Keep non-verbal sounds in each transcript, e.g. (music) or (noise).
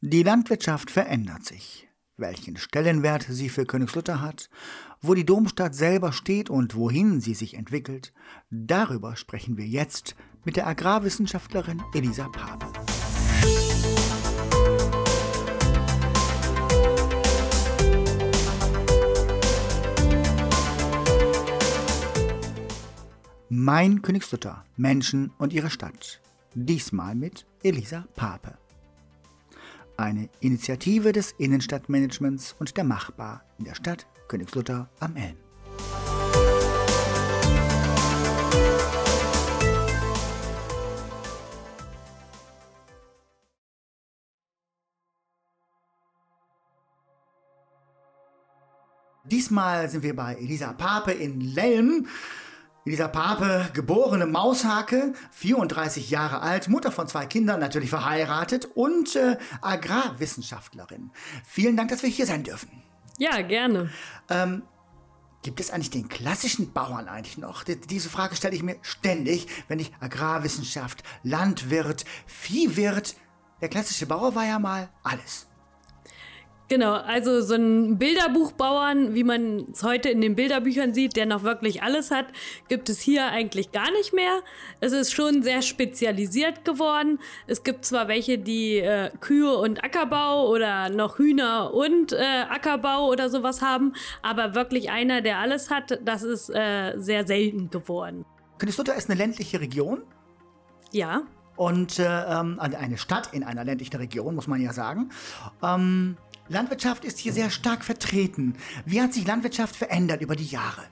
Die Landwirtschaft verändert sich. Welchen Stellenwert sie für Königslutter hat, wo die Domstadt selber steht und wohin sie sich entwickelt, darüber sprechen wir jetzt mit der Agrarwissenschaftlerin Elisa Pape. Mein Königslutter, Menschen und ihre Stadt. Diesmal mit Elisa Pape. Eine Initiative des Innenstadtmanagements und der Machbar in der Stadt Königslutter am Elm. Diesmal sind wir bei Elisa Pape in Lelm. Elisa Pape, geborene Maushake, 34 Jahre alt, Mutter von zwei Kindern, natürlich verheiratet und äh, Agrarwissenschaftlerin. Vielen Dank, dass wir hier sein dürfen. Ja, gerne. Ähm, gibt es eigentlich den klassischen Bauern eigentlich noch? Die, diese Frage stelle ich mir ständig, wenn ich Agrarwissenschaft, Landwirt, Viehwirt. Der klassische Bauer war ja mal alles. Genau, also so ein Bilderbuchbauern, wie man es heute in den Bilderbüchern sieht, der noch wirklich alles hat, gibt es hier eigentlich gar nicht mehr. Es ist schon sehr spezialisiert geworden. Es gibt zwar welche, die äh, Kühe und Ackerbau oder noch Hühner und äh, Ackerbau oder sowas haben, aber wirklich einer, der alles hat, das ist äh, sehr selten geworden. Königslutter ist eine ländliche Region. Ja. Und äh, ähm, eine Stadt in einer ländlichen Region, muss man ja sagen. Ähm, Landwirtschaft ist hier sehr stark vertreten. Wie hat sich Landwirtschaft verändert über die Jahre?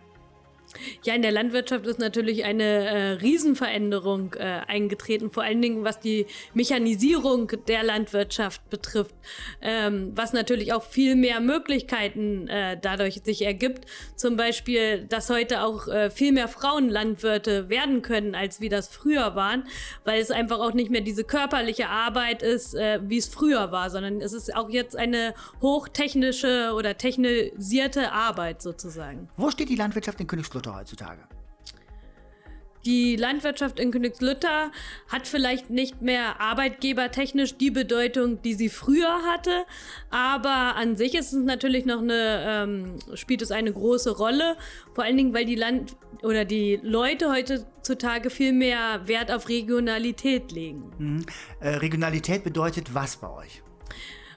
Ja, in der Landwirtschaft ist natürlich eine äh, Riesenveränderung äh, eingetreten, vor allen Dingen was die Mechanisierung der Landwirtschaft betrifft, ähm, was natürlich auch viel mehr Möglichkeiten äh, dadurch sich ergibt. Zum Beispiel, dass heute auch äh, viel mehr Frauen Landwirte werden können, als wie das früher waren, weil es einfach auch nicht mehr diese körperliche Arbeit ist, äh, wie es früher war, sondern es ist auch jetzt eine hochtechnische oder technisierte Arbeit sozusagen. Wo steht die Landwirtschaft in Königsblau? Königslutter heutzutage? Die Landwirtschaft in Königslutter hat vielleicht nicht mehr arbeitgebertechnisch die Bedeutung, die sie früher hatte, aber an sich ist es natürlich noch eine, ähm, spielt es eine große Rolle, vor allen Dingen, weil die Land oder die Leute heutzutage viel mehr Wert auf Regionalität legen. Mhm. Äh, Regionalität bedeutet was bei euch?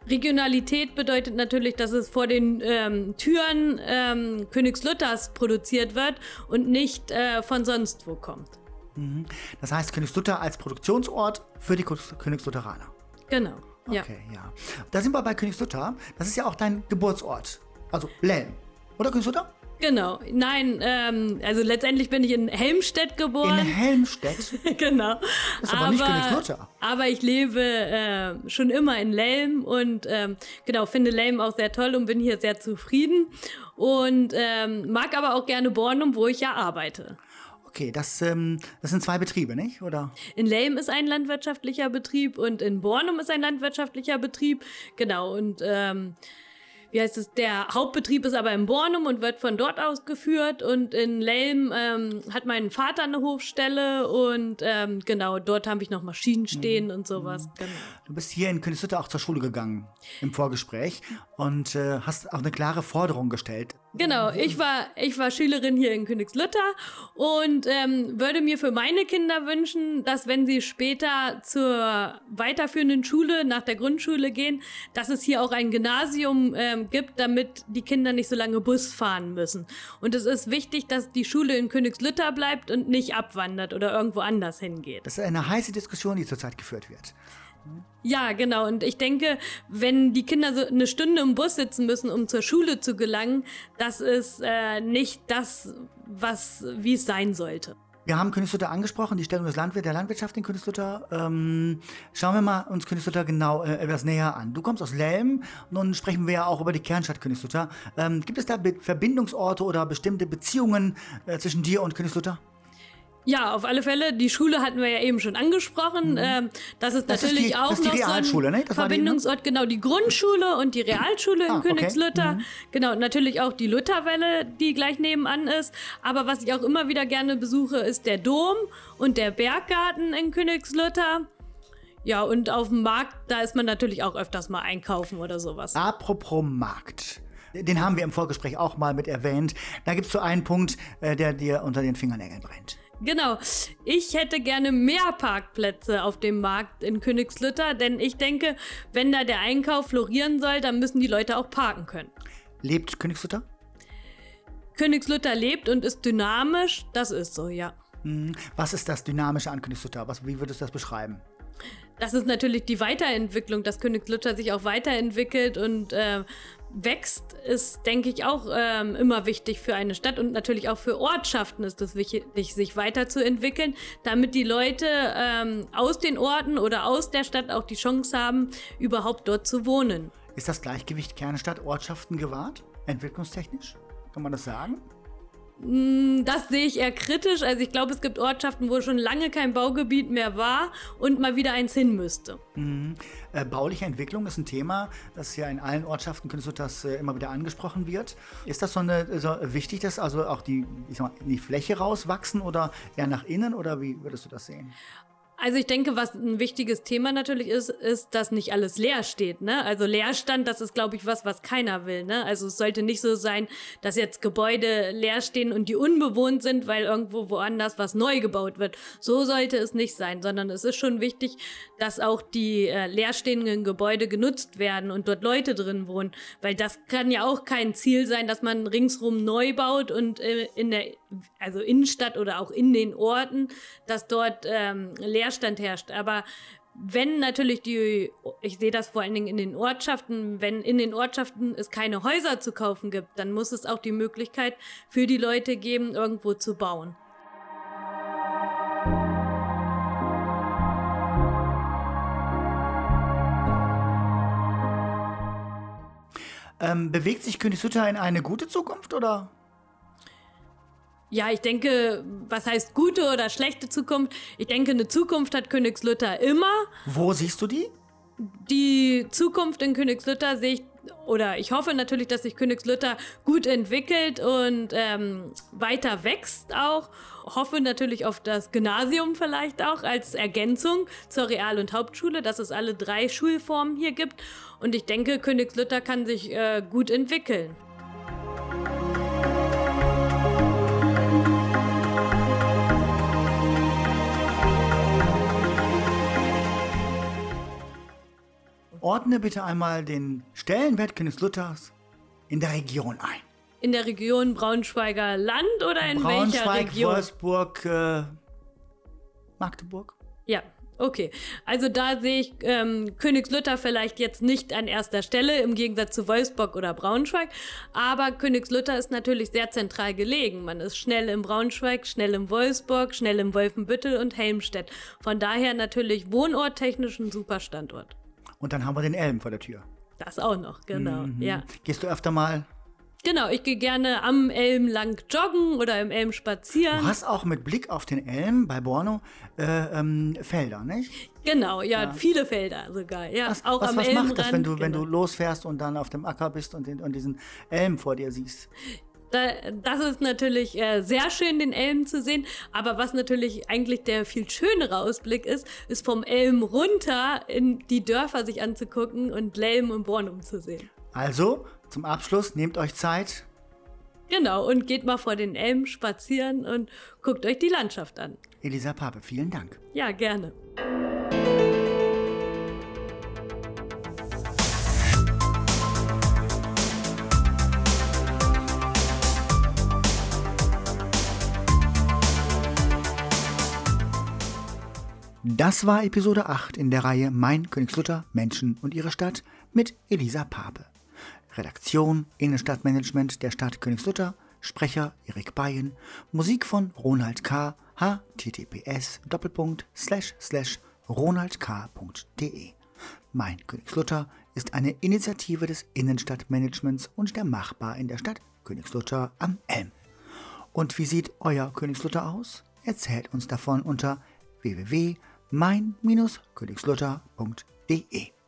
Regionalität bedeutet natürlich, dass es vor den ähm, Türen ähm, Königslutters produziert wird und nicht äh, von sonst wo kommt. Mhm. Das heißt Königslutter als Produktionsort für die Königslutheraner. Genau. Okay, ja. ja. Da sind wir bei Königslutter. Das ist ja auch dein Geburtsort. Also Lelm. Oder Königslutter? Genau, nein, ähm, also letztendlich bin ich in Helmstedt geboren. In Helmstedt? (laughs) genau. Das ist aber, aber nicht Königslutter. Aber ich lebe äh, schon immer in Lelm und ähm, genau, finde Lelm auch sehr toll und bin hier sehr zufrieden. Und ähm, mag aber auch gerne Bornum, wo ich ja arbeite. Okay, das, ähm, das sind zwei Betriebe, nicht? Oder? In Lelm ist ein landwirtschaftlicher Betrieb und in Bornum ist ein landwirtschaftlicher Betrieb. Genau, und ähm, wie heißt es, der Hauptbetrieb ist aber in Bornum und wird von dort aus geführt und in Lelm ähm, hat mein Vater eine Hofstelle und ähm, genau, dort habe ich noch Maschinen stehen mhm. und sowas. Mhm. Genau. Du bist hier in Königslutter auch zur Schule gegangen im Vorgespräch und äh, hast auch eine klare Forderung gestellt. Genau, ich war, ich war Schülerin hier in Königslutter und ähm, würde mir für meine Kinder wünschen, dass wenn sie später zur weiterführenden Schule nach der Grundschule gehen, dass es hier auch ein Gymnasium ähm, gibt, damit die Kinder nicht so lange Bus fahren müssen. Und es ist wichtig, dass die Schule in Königslutter bleibt und nicht abwandert oder irgendwo anders hingeht. Das ist eine heiße Diskussion, die zurzeit geführt wird. Ja, genau. Und ich denke, wenn die Kinder so eine Stunde im Bus sitzen müssen, um zur Schule zu gelangen, das ist äh, nicht das, was, wie es sein sollte. Wir haben Königslutter angesprochen, die Stellung des Landwirt, der Landwirtschaft in Königslutter. Ähm, schauen wir mal uns Königslutter genau äh, etwas näher an. Du kommst aus Lelm, nun sprechen wir ja auch über die Kernstadt Königslutter. Ähm, gibt es da Be Verbindungsorte oder bestimmte Beziehungen äh, zwischen dir und Königslutter? Ja, auf alle Fälle. Die Schule hatten wir ja eben schon angesprochen. Mhm. Ähm, das ist das natürlich ist die, auch das ist die noch Realschule, so ein ne? Verbindungsort. Genau, die Grundschule und die Realschule ah, in Königsluther. Okay. Mhm. Genau, natürlich auch die Lutherwelle, die gleich nebenan ist. Aber was ich auch immer wieder gerne besuche, ist der Dom und der Berggarten in Königsluther. Ja, und auf dem Markt, da ist man natürlich auch öfters mal einkaufen oder sowas. Apropos Markt. Den haben wir im Vorgespräch auch mal mit erwähnt. Da gibt es so einen Punkt, äh, der dir unter den Fingernägeln brennt. Genau. Ich hätte gerne mehr Parkplätze auf dem Markt in Königslütter, denn ich denke, wenn da der Einkauf florieren soll, dann müssen die Leute auch parken können. Lebt Königslütter? Königslütter lebt und ist dynamisch, das ist so, ja. Hm, was ist das Dynamische an Königslütter? Was, wie würdest du das beschreiben? Das ist natürlich die Weiterentwicklung, dass Königslütter sich auch weiterentwickelt und äh, wächst, ist, denke ich, auch ähm, immer wichtig für eine Stadt und natürlich auch für Ortschaften ist es wichtig, sich weiterzuentwickeln, damit die Leute ähm, aus den Orten oder aus der Stadt auch die Chance haben, überhaupt dort zu wohnen. Ist das Gleichgewicht Kernstadt Ortschaften gewahrt, entwicklungstechnisch? Kann man das sagen? Mm, das sehe ich eher kritisch. Also ich glaube, es gibt Ortschaften, wo schon lange kein Baugebiet mehr war und mal wieder eins hin müsste. Mhm. Äh, bauliche Entwicklung ist ein Thema, das ja in allen Ortschaften das äh, immer wieder angesprochen wird. Ist das so, eine, so wichtig, dass also auch die, ich sag mal, die Fläche rauswachsen oder eher nach innen oder wie würdest du das sehen? Also ich denke, was ein wichtiges Thema natürlich ist, ist, dass nicht alles leer steht. Ne? Also Leerstand, das ist, glaube ich, was, was keiner will. Ne? Also es sollte nicht so sein, dass jetzt Gebäude leer stehen und die unbewohnt sind, weil irgendwo woanders was neu gebaut wird. So sollte es nicht sein, sondern es ist schon wichtig, dass auch die äh, leerstehenden Gebäude genutzt werden und dort Leute drin wohnen. Weil das kann ja auch kein Ziel sein, dass man ringsrum neu baut und äh, in der also Innenstadt oder auch in den Orten, dass dort ähm, Leerstand herrscht. Aber wenn natürlich die, ich sehe das vor allen Dingen in den Ortschaften, wenn in den Ortschaften es keine Häuser zu kaufen gibt, dann muss es auch die Möglichkeit für die Leute geben, irgendwo zu bauen. Ähm, bewegt sich Königslutter in eine gute Zukunft oder? Ja, ich denke, was heißt gute oder schlechte Zukunft? Ich denke, eine Zukunft hat Königslütter immer. Wo siehst du die? Die Zukunft in Königslütter sehe ich, oder ich hoffe natürlich, dass sich Königslütter gut entwickelt und ähm, weiter wächst auch. Hoffe natürlich auf das Gymnasium vielleicht auch als Ergänzung zur Real- und Hauptschule, dass es alle drei Schulformen hier gibt. Und ich denke, Königslütter kann sich äh, gut entwickeln. Ordne bitte einmal den Stellenwert Königsluthers in der Region ein. In der Region Braunschweiger Land oder in Braunschweig, welcher Region? Wolfsburg, äh, Magdeburg. Ja, okay. Also da sehe ich ähm, Königsluther vielleicht jetzt nicht an erster Stelle im Gegensatz zu Wolfsburg oder Braunschweig, aber Königsluther ist natürlich sehr zentral gelegen. Man ist schnell im Braunschweig, schnell im Wolfsburg, schnell im Wolfenbüttel und Helmstedt. Von daher natürlich wohnorttechnisch ein super Standort. Und dann haben wir den Elm vor der Tür. Das auch noch, genau. Mhm. Ja. Gehst du öfter mal? Genau, ich gehe gerne am Elm lang joggen oder im Elm spazieren. Du hast auch mit Blick auf den Elm bei Borno äh, ähm, Felder, nicht? Genau, ja, ja, viele Felder sogar. Ja, was, auch was, am was macht das, wenn du, genau. wenn du losfährst und dann auf dem Acker bist und, den, und diesen Elm vor dir siehst? Da, das ist natürlich äh, sehr schön, den Elm zu sehen. Aber was natürlich eigentlich der viel schönere Ausblick ist, ist vom Elm runter in die Dörfer sich anzugucken und Lelm und Bornum zu sehen. Also, zum Abschluss, nehmt euch Zeit. Genau, und geht mal vor den Elm spazieren und guckt euch die Landschaft an. Elisa Pape, vielen Dank. Ja, gerne. Das war Episode 8 in der Reihe Mein Königslutter, Menschen und ihre Stadt mit Elisa Pape. Redaktion, Innenstadtmanagement der Stadt Königslutter, Sprecher Erik Bayen, Musik von Ronald K. https ronaldk.de. Mein Königslutter ist eine Initiative des Innenstadtmanagements und der Machbar in der Stadt Königslutter am Elm. Und wie sieht euer Königslutter aus? Erzählt uns davon unter www mein-königslutter.de